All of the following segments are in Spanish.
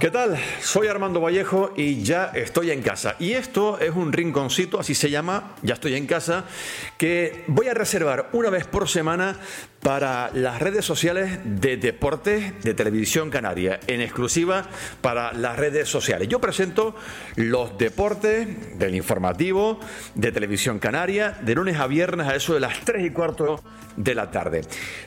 ¿Qué tal? Soy Armando Vallejo y ya estoy en casa. Y esto es un rinconcito, así se llama, ya estoy en casa, que voy a reservar una vez por semana para las redes sociales de deportes de televisión canaria, en exclusiva para las redes sociales. Yo presento los deportes del informativo de televisión canaria de lunes a viernes a eso de las 3 y cuarto de la tarde.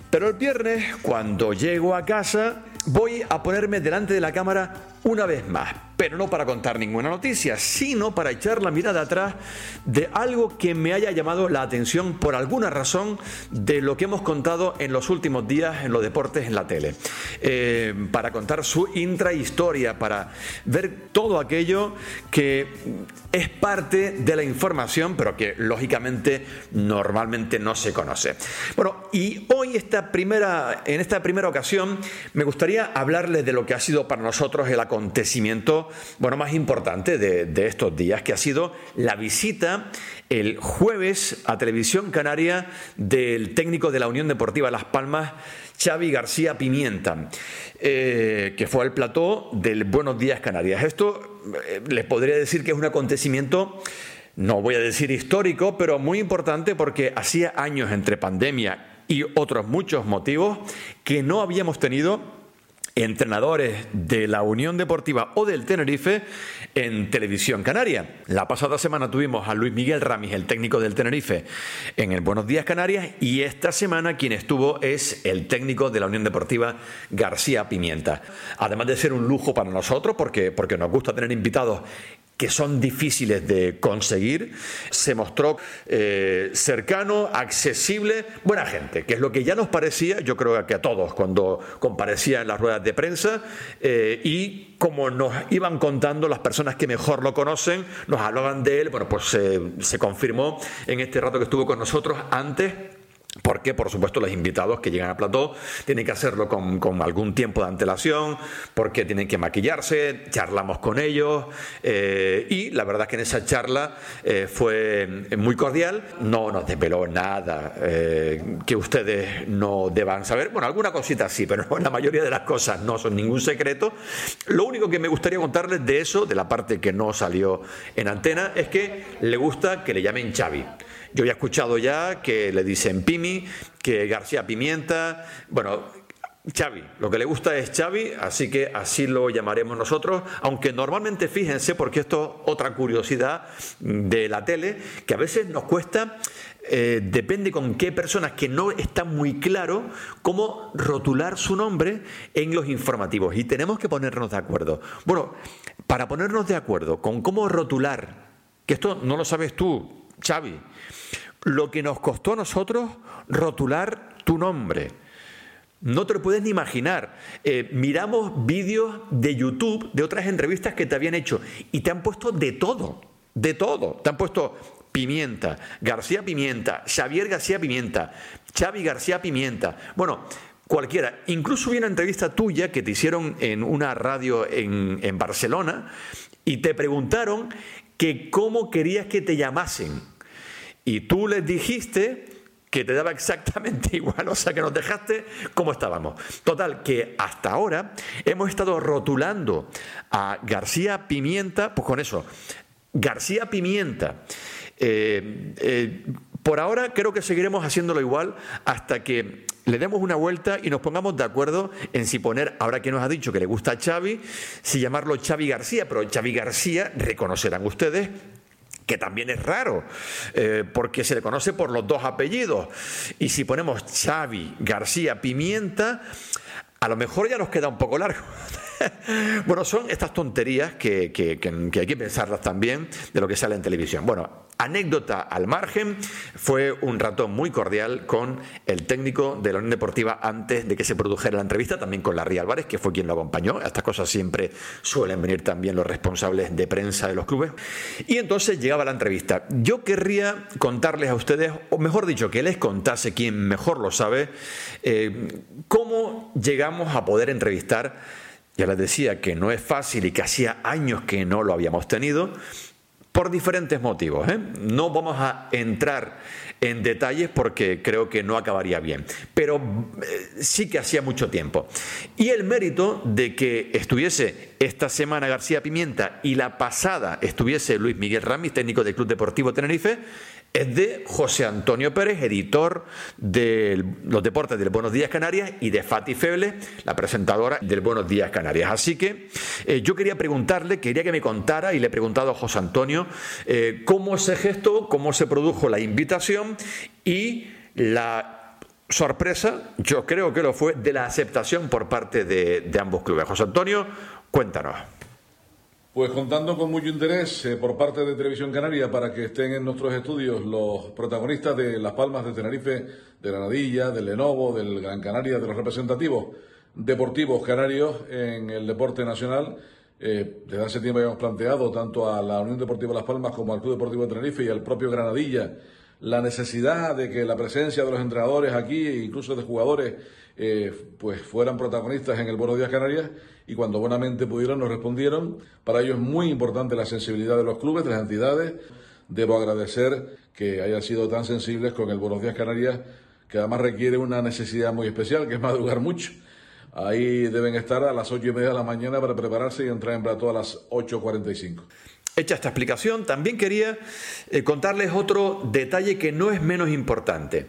Pero el viernes, cuando llego a casa, voy a ponerme delante de la cámara una vez más, pero no para contar ninguna noticia, sino para echar la mirada atrás de algo que me haya llamado la atención por alguna razón de lo que hemos contado en los últimos días en los deportes en la tele. Eh, para contar su intrahistoria, para ver todo aquello que es parte de la información, pero que lógicamente normalmente no se conoce. Bueno, y hoy esta primera, en esta primera ocasión me gustaría hablarles de lo que ha sido para nosotros el acontecimiento bueno, más importante de, estos días, que ha sido la visita el jueves a Televisión Canaria del técnico de la Unión Deportiva Las Palmas, Xavi García Pimienta, eh, que fue al plató del Buenos Días Canarias. Esto eh, les podría decir que es un acontecimiento no voy a decir histórico, pero muy importante porque hacía años entre pandemia y otros muchos motivos que no habíamos tenido entrenadores de la Unión Deportiva o del Tenerife en televisión canaria. La pasada semana tuvimos a Luis Miguel Ramis, el técnico del Tenerife, en el Buenos Días Canarias y esta semana quien estuvo es el técnico de la Unión Deportiva García Pimienta. Además de ser un lujo para nosotros porque, porque nos gusta tener invitados que son difíciles de conseguir, se mostró eh, cercano, accesible, buena gente, que es lo que ya nos parecía, yo creo que a todos cuando comparecía en las ruedas de prensa, eh, y como nos iban contando las personas que mejor lo conocen, nos hablaban de él, bueno, pues se confirmó en este rato que estuvo con nosotros antes porque, por supuesto, los invitados que llegan a plató tienen que hacerlo con, algún tiempo de antelación, porque tienen que maquillarse, charlamos con ellos, eh, y la verdad es que en esa charla eh, fue muy cordial, no nos desveló nada eh, que ustedes no deban saber, bueno, alguna cosita sí, pero la mayoría de las cosas no son ningún secreto. Lo único que me gustaría contarles de eso, de la parte que no salió en antena, es que le gusta que le llamen Xavi. Yo había escuchado ya que le dicen Pimi, que García Pimienta, bueno, Xavi, lo que le gusta es Xavi, así que así lo llamaremos nosotros, aunque normalmente fíjense, porque esto es otra curiosidad de la tele, que a veces nos cuesta, eh, depende con qué personas que no está muy claro cómo rotular su nombre en los informativos. Y tenemos que ponernos de acuerdo. Bueno, para ponernos de acuerdo con cómo rotular, que esto no lo sabes tú, Xavi, lo que nos costó a nosotros rotular tu nombre. No te lo puedes ni imaginar. Eh, miramos vídeos de YouTube de otras entrevistas que te habían hecho y te han puesto de todo, de todo. Te han puesto Pimienta, García Pimienta, Xavier García Pimienta, Xavi García Pimienta. Bueno, cualquiera. Incluso hubo una entrevista tuya que te hicieron en una radio en, en Barcelona y te preguntaron que cómo querías que te llamasen. Y tú les dijiste que te daba exactamente igual, o sea que nos dejaste como estábamos. Total, que hasta ahora hemos estado rotulando a García Pimienta, pues con eso, García Pimienta. Eh, eh, por ahora creo que seguiremos haciéndolo igual hasta que le demos una vuelta y nos pongamos de acuerdo en si poner, ahora que nos ha dicho que le gusta a Xavi, si llamarlo Xavi García, pero Xavi García, reconocerán ustedes, que también es raro, eh, porque se le conoce por los dos apellidos. Y si ponemos Xavi García Pimienta, a lo mejor ya nos queda un poco largo. bueno, son estas tonterías que, hay que pensarlas también de lo que sale en televisión. Bueno, anécdota al margen, fue un rato muy cordial con el técnico de la Unión Deportiva antes de que se produjera la entrevista, también con Larry Álvarez, que fue quien lo acompañó. A estas cosas siempre suelen venir también los responsables de prensa de los clubes. Y entonces llegaba la entrevista. Yo querría contarles a ustedes, o mejor dicho, que les contase quien mejor lo sabe, eh, cómo llegamos a poder entrevistar ya les decía que no es fácil y que hacía años que no lo habíamos tenido, por diferentes motivos. ¿eh? No vamos a entrar en detalles porque creo que no acabaría bien, pero eh, sí que hacía mucho tiempo. Y el mérito de que estuviese esta semana García Pimienta y la pasada estuviese Luis Miguel Ramis, técnico del Club Deportivo Tenerife, es de José Antonio Pérez, editor de los deportes del Buenos Días Canarias, y de Fati Feble, la presentadora del Buenos Días Canarias. Así que eh, yo quería preguntarle, quería que me contara, y le he preguntado a José Antonio, eh, cómo se gestó, cómo se produjo la invitación y la sorpresa, yo creo que lo fue, de la aceptación por parte de, de ambos clubes. José Antonio, cuéntanos. Pues contando con mucho interés eh, por parte de Televisión Canaria para que estén en nuestros estudios los protagonistas de Las Palmas de Tenerife, de Granadilla, del Lenovo, del Gran Canaria, de los representativos deportivos canarios en el deporte nacional. Eh, desde hace tiempo habíamos planteado tanto a la Unión Deportiva Las Palmas como al Club Deportivo de Tenerife y al propio Granadilla la necesidad de que la presencia de los entrenadores aquí incluso de jugadores eh, pues fueran protagonistas en el Buenos Días Canarias y cuando buenamente pudieron nos respondieron. Para ello es muy importante la sensibilidad de los clubes, de las entidades. Debo agradecer que hayan sido tan sensibles con el Buenos Días Canarias, que además requiere una necesidad muy especial, que es madrugar mucho. Ahí deben estar a las ocho y media de la mañana para prepararse y entrar en plato a las 8.45. Hecha esta explicación, también quería eh, contarles otro detalle que no es menos importante.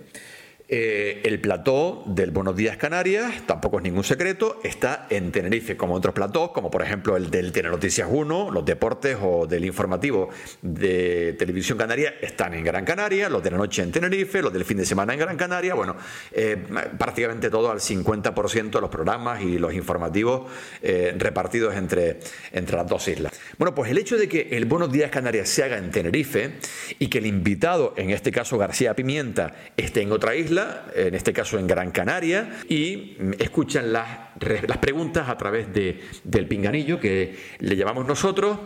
Eh, el plató del Buenos Días Canarias, tampoco es ningún secreto, está en Tenerife, como otros platós, como por ejemplo el del Noticias 1, los deportes o del informativo de Televisión Canaria están en Gran Canaria, los de la noche en Tenerife, los del fin de semana en Gran Canaria, bueno, eh, prácticamente todo al 50% de los programas y los informativos eh, repartidos entre, entre las dos islas. Bueno, pues el hecho de que el Buenos Días Canarias se haga en Tenerife y que el invitado, en este caso García Pimienta, esté en otra isla, en este caso en Gran Canaria, y escuchan las, las preguntas a través de, del pinganillo que le llamamos nosotros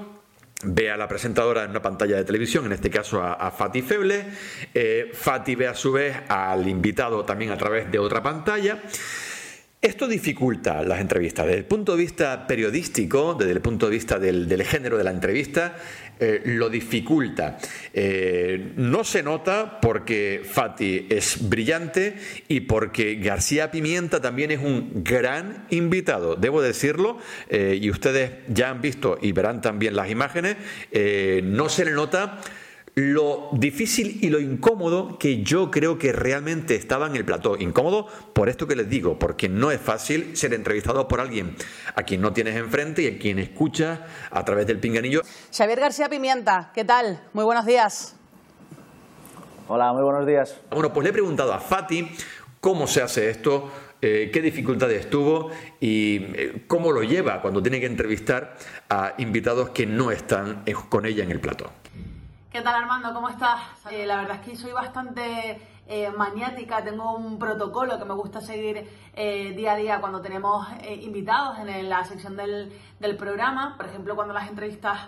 ve a la presentadora en una pantalla de televisión, en este caso a, Fati Feble. Eh, Fati ve a su vez al invitado también a través de otra pantalla. Esto dificulta las entrevistas. Desde el punto de vista periodístico, desde el punto de vista del, género de la entrevista, eh, lo dificulta. Eh, no se nota porque Fati es brillante y porque García Pimienta también es un gran invitado, debo decirlo, eh, y ustedes ya han visto y verán también las imágenes, no se le nota lo difícil y lo incómodo que yo creo que realmente estaba en el plató. Incómodo por esto que les digo, porque no es fácil ser entrevistado por alguien a quien no tienes enfrente y a quien escuchas a través del pinganillo. Xavier García Pimienta, ¿qué tal? Muy buenos días. Hola, muy buenos días. Bueno, pues le he preguntado a Fati cómo se hace esto, eh, qué dificultades tuvo y eh, cómo lo lleva cuando tiene que entrevistar a invitados que no están con ella en el plató. ¿Qué tal Armando? ¿Cómo estás? Eh, la verdad es que soy bastante eh, maniática, tengo un protocolo que me gusta seguir eh, día a día cuando tenemos invitados en la sección del, del, programa. Por ejemplo, cuando las entrevistas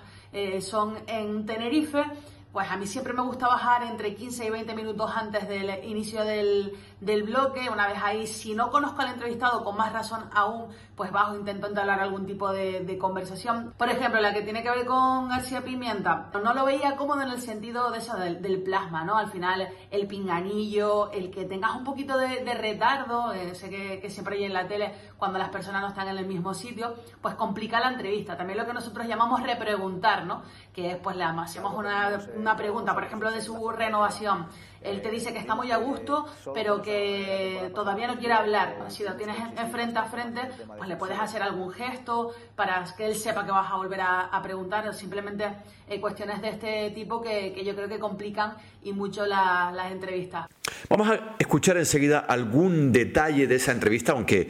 son en Tenerife, pues a mí siempre me gusta bajar entre 15 y 20 minutos antes del inicio del, del bloque. Una vez ahí, si no conozco al entrevistado, con más razón aún, pues bajo, intento entablar algún tipo de, de, conversación. Por ejemplo, la que tiene que ver con García Pimienta, no lo veía cómodo en el sentido de eso, del, del plasma, ¿no? Al final, el pinganillo, el que tengas un poquito de, de retardo, eh, sé que, que, siempre hay en la tele cuando las personas no están en el mismo sitio, pues complica la entrevista. También lo que nosotros llamamos repreguntar, ¿no? Que es, pues, le hacemos una, una pregunta, por ejemplo, de su renovación él te dice que está muy a gusto, pero que todavía no quiere hablar. Si lo tienes en frente a frente, pues le puedes hacer algún gesto para que él sepa que vas a volver a, preguntar. Simplemente eh, cuestiones de este tipo que, yo creo que complican y mucho las entrevistas. Vamos a escuchar enseguida algún detalle de esa entrevista, aunque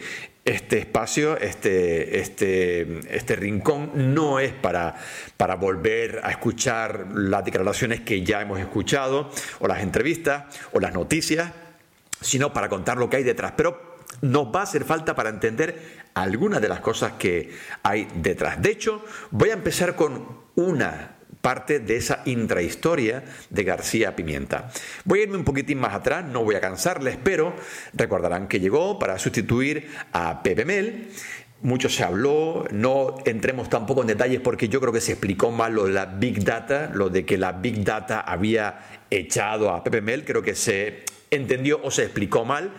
este espacio, este, este, este rincón, no es para, para volver a escuchar las declaraciones que ya hemos escuchado, o las entrevistas, o las noticias, sino para contar lo que hay detrás. Pero nos va a hacer falta para entender algunas de las cosas que hay detrás. De hecho, voy a empezar con una parte de esa intrahistoria de García Pimienta. Voy a irme un poquitín más atrás, no voy a cansarles, pero recordarán que llegó para sustituir a Pepe Mel mucho se habló, no entremos tampoco en detalles porque yo creo que se explicó mal lo de la Big Data, lo de que la Big Data había echado a Pepe Mel, creo que se entendió o se explicó mal,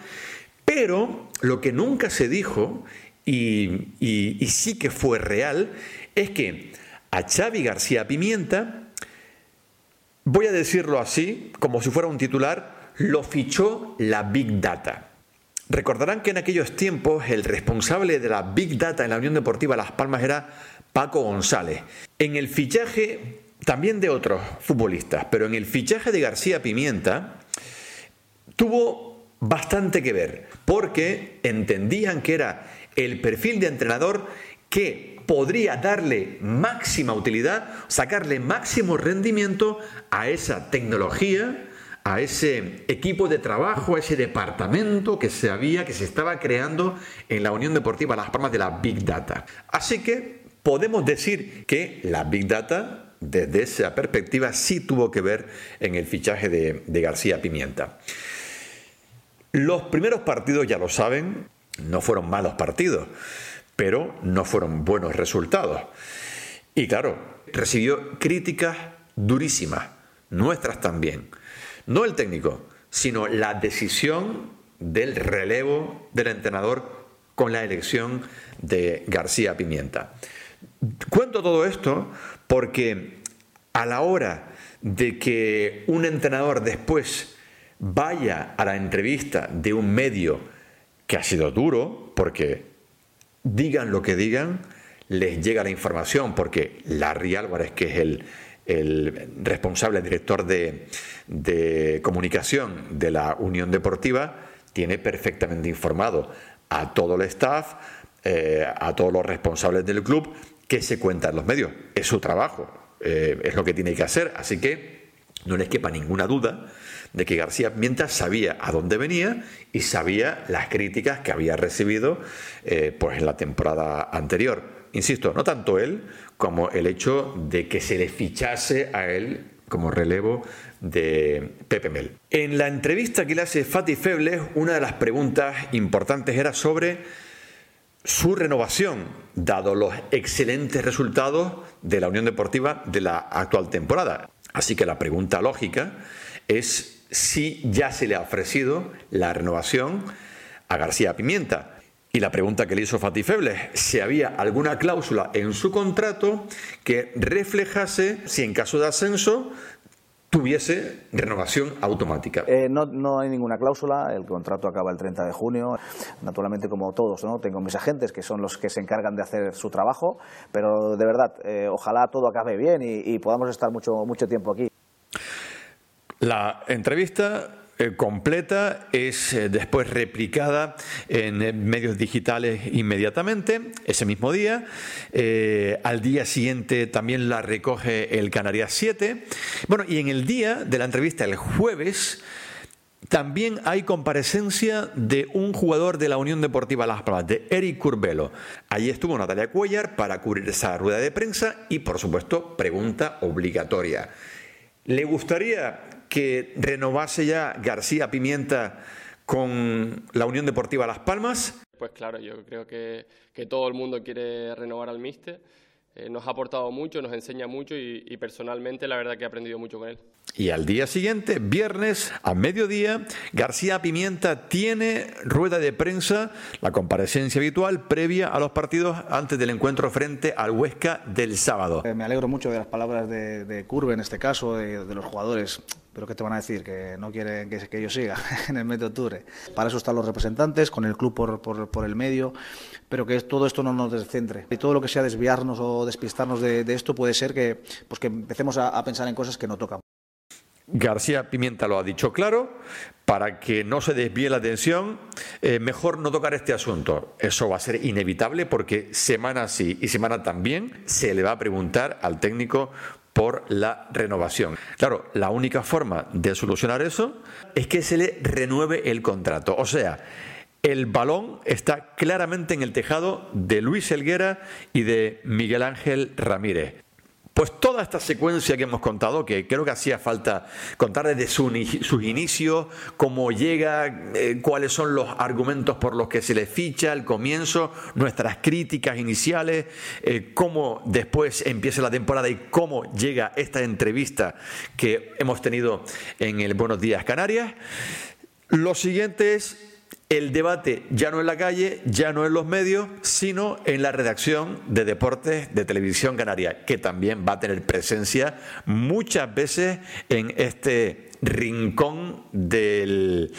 pero lo que nunca se dijo y, y sí que fue real es que a Xavi García Pimienta, voy a decirlo así, como si fuera un titular, lo fichó la Big Data. Recordarán que en aquellos tiempos el responsable de la Big Data en la Unión Deportiva Las Palmas era Paco González. En el fichaje también de otros futbolistas, pero en el fichaje de García Pimienta tuvo bastante que ver, porque entendían que era el perfil de entrenador que podría darle máxima utilidad, sacarle máximo rendimiento a esa tecnología a ese equipo de trabajo, a ese departamento que se había, que se estaba creando en la Unión Deportiva Las Palmas de la Big Data. Así que podemos decir que la Big Data, desde esa perspectiva, sí tuvo que ver en el fichaje de, de García Pimienta. Los primeros partidos, ya lo saben, no fueron malos partidos, pero no fueron buenos resultados. Y claro, recibió críticas durísimas, nuestras también. No el técnico, sino la decisión del relevo del entrenador con la elección de García Pimienta. Cuento todo esto porque a la hora de que un entrenador después vaya a la entrevista de un medio que ha sido duro, porque digan lo que digan, les llega la información, porque Larry Álvarez, que es el, responsable, director de, comunicación de la Unión Deportiva, tiene perfectamente informado a todo el staff, eh, a todos los responsables del club, que se cuenta en los medios. Es su trabajo, eh, es lo que tiene que hacer. Así que no les quepa ninguna duda de que García mientras sabía a dónde venía y sabía las críticas que había recibido eh, pues en la temporada anterior insisto, no tanto él como el hecho de que se le fichase a él como relevo de Pepe Mel. En la entrevista que le hace Fati Febles, una de las preguntas importantes era sobre su renovación, dado los excelentes resultados de la Unión Deportiva de la actual temporada. Así que la pregunta lógica es si ya se le ha ofrecido la renovación a García Pimienta. Y la pregunta que le hizo Fatih Febles, si había alguna cláusula en su contrato que reflejase si en caso de ascenso tuviese renovación automática. Eh, no, no, hay ninguna cláusula, el contrato acaba el 30 de junio. Naturalmente, como todos, ¿no? tengo mis agentes que son los que se encargan de hacer su trabajo, pero de verdad, eh, ojalá todo acabe bien y, y podamos estar mucho, mucho tiempo aquí. La entrevista eh, completa es eh, después replicada en eh, medios digitales inmediatamente, ese mismo día. al día siguiente también la recoge el Canarias 7. Bueno, y en el día de la entrevista, el jueves, también hay comparecencia de un jugador de la Unión Deportiva Las Palmas, de Eric Curbelo. Allí estuvo Natalia Cuellar para cubrir esa rueda de prensa y, por supuesto, pregunta obligatoria. ¿Le gustaría que renovase ya García Pimienta con la Unión Deportiva Las Palmas? Pues claro, yo creo que, que todo el mundo quiere renovar al míster. Eh, nos ha aportado mucho, nos enseña mucho y, y, personalmente la verdad que he aprendido mucho con él. Y al día siguiente, viernes a mediodía, García Pimienta tiene rueda de prensa, la comparecencia habitual previa a los partidos antes del encuentro frente al Huesca del sábado. Eh, me alegro mucho de las palabras de, de Curve en este caso, de, de los jugadores pero ¿qué te van a decir? Que no quieren que, que yo siga en el mes de octubre. Para eso están los representantes, con el club por, por, por el medio, pero que todo esto no nos descentre. Y todo lo que sea desviarnos o despistarnos de, esto puede ser que, pues que empecemos a, a pensar en cosas que no tocan. García Pimienta lo ha dicho claro, para que no se desvíe la atención, eh, mejor no tocar este asunto. Eso va a ser inevitable porque semana sí y semana también se le va a preguntar al técnico por la renovación. Claro, la única forma de solucionar eso es que se le renueve el contrato. O sea, el balón está claramente en el tejado de Luis Helguera y de Miguel Ángel Ramírez Pues toda esta secuencia que hemos contado, que creo que hacía falta contar desde sus inicios, cómo llega, eh, cuáles son los argumentos por los que se le ficha, el comienzo, nuestras críticas iniciales, eh, cómo después empieza la temporada y cómo llega esta entrevista que hemos tenido en el Buenos Días Canarias. Lo siguiente es el debate ya no en la calle, ya no en los medios, sino en la redacción de Deportes de Televisión Canaria, que también va a tener presencia muchas veces en este rincón del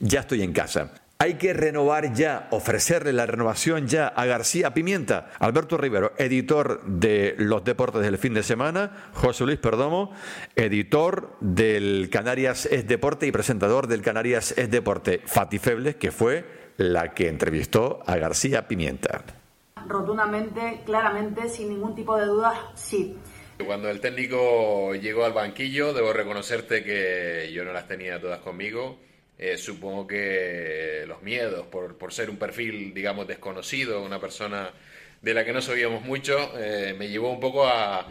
Ya estoy en casa. Hay que renovar ya, ofrecerle la renovación ya a García Pimienta. Alberto Rivero, editor de Los Deportes del fin de semana. José Luis Perdomo, editor del Canarias es Deporte y presentador del Canarias es Deporte. Fati Febles, que fue la que entrevistó a García Pimienta. Rotundamente, claramente, sin ningún tipo de dudas, sí. Cuando el técnico llegó al banquillo, debo reconocerte que yo no las tenía todas conmigo eh, supongo que los miedos por, por, ser un perfil, digamos, desconocido, una persona de la que no sabíamos mucho, eh, me llevó un poco a,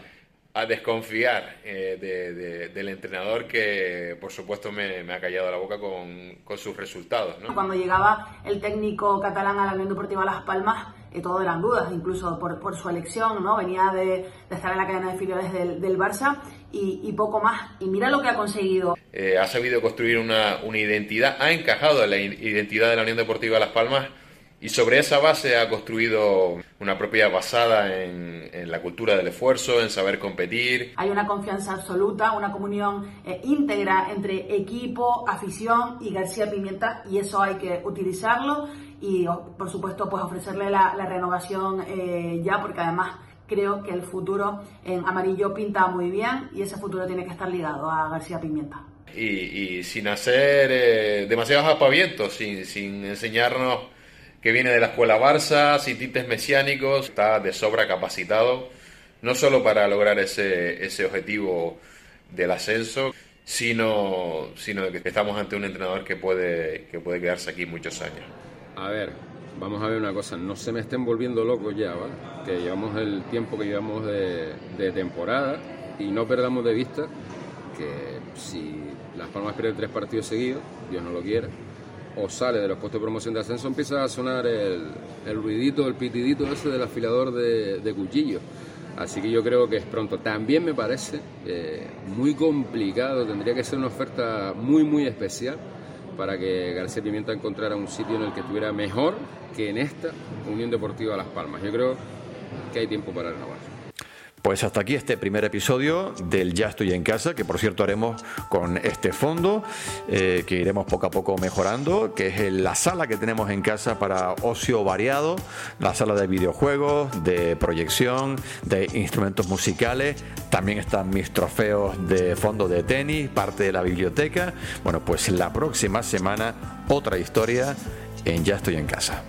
a desconfiar eh, del entrenador que, por supuesto, me, ha callado la boca con, con sus resultados. Cuando llegaba el técnico catalán a la Unión Deportiva Las Palmas, todo eran dudas, incluso por, por su elección, ¿no? Venía de, de, estar en la cadena de filiales del, del Barça y, poco más. Y mira lo que ha conseguido. Eh, ha sabido construir una, una, identidad, ha encajado en la identidad de la Unión Deportiva Las Palmas y sobre esa base ha construido una propiedad basada en, en, la cultura del esfuerzo, en saber competir. Hay una confianza absoluta, una comunión eh, íntegra entre equipo, afición y García Pimienta y eso hay que utilizarlo y por supuesto pues ofrecerle la, la renovación eh, ya porque además creo que el futuro en amarillo pinta muy bien y ese futuro tiene que estar ligado a García Pimienta. Y, y sin hacer eh, demasiados apavientos, sin, sin, enseñarnos que viene de la escuela Barça, sin tintes mesiánicos, está de sobra capacitado, no solo para lograr ese, ese objetivo del ascenso, sino, sino que estamos ante un entrenador que puede, que puede quedarse aquí muchos años. A ver, vamos a ver una cosa, no se me estén volviendo locos ya, ¿vale? Que llevamos el tiempo que llevamos de, temporada y no perdamos de vista que si Las Palmas pierde tres partidos seguidos, Dios no lo quiera, o sale de los puestos de promoción de ascenso, empieza a sonar el, ruidito, el pitidito ese del afilador de, de cuchillo. Así que yo creo que es pronto. También me parece eh, muy complicado, tendría que ser una oferta muy, muy especial para que García Pimienta encontrara un sitio en el que estuviera mejor que en esta Unión Deportiva Las Palmas. Yo creo que hay tiempo para renovar. Pues hasta aquí este primer episodio del Ya estoy en casa, que por cierto haremos con este fondo, eh, que iremos poco a poco mejorando, que es la sala que tenemos en casa para ocio variado, la sala de videojuegos, de proyección, de instrumentos musicales, también están mis trofeos de fondo de tenis, parte de la biblioteca. Bueno, pues la próxima semana otra historia en Ya estoy en casa.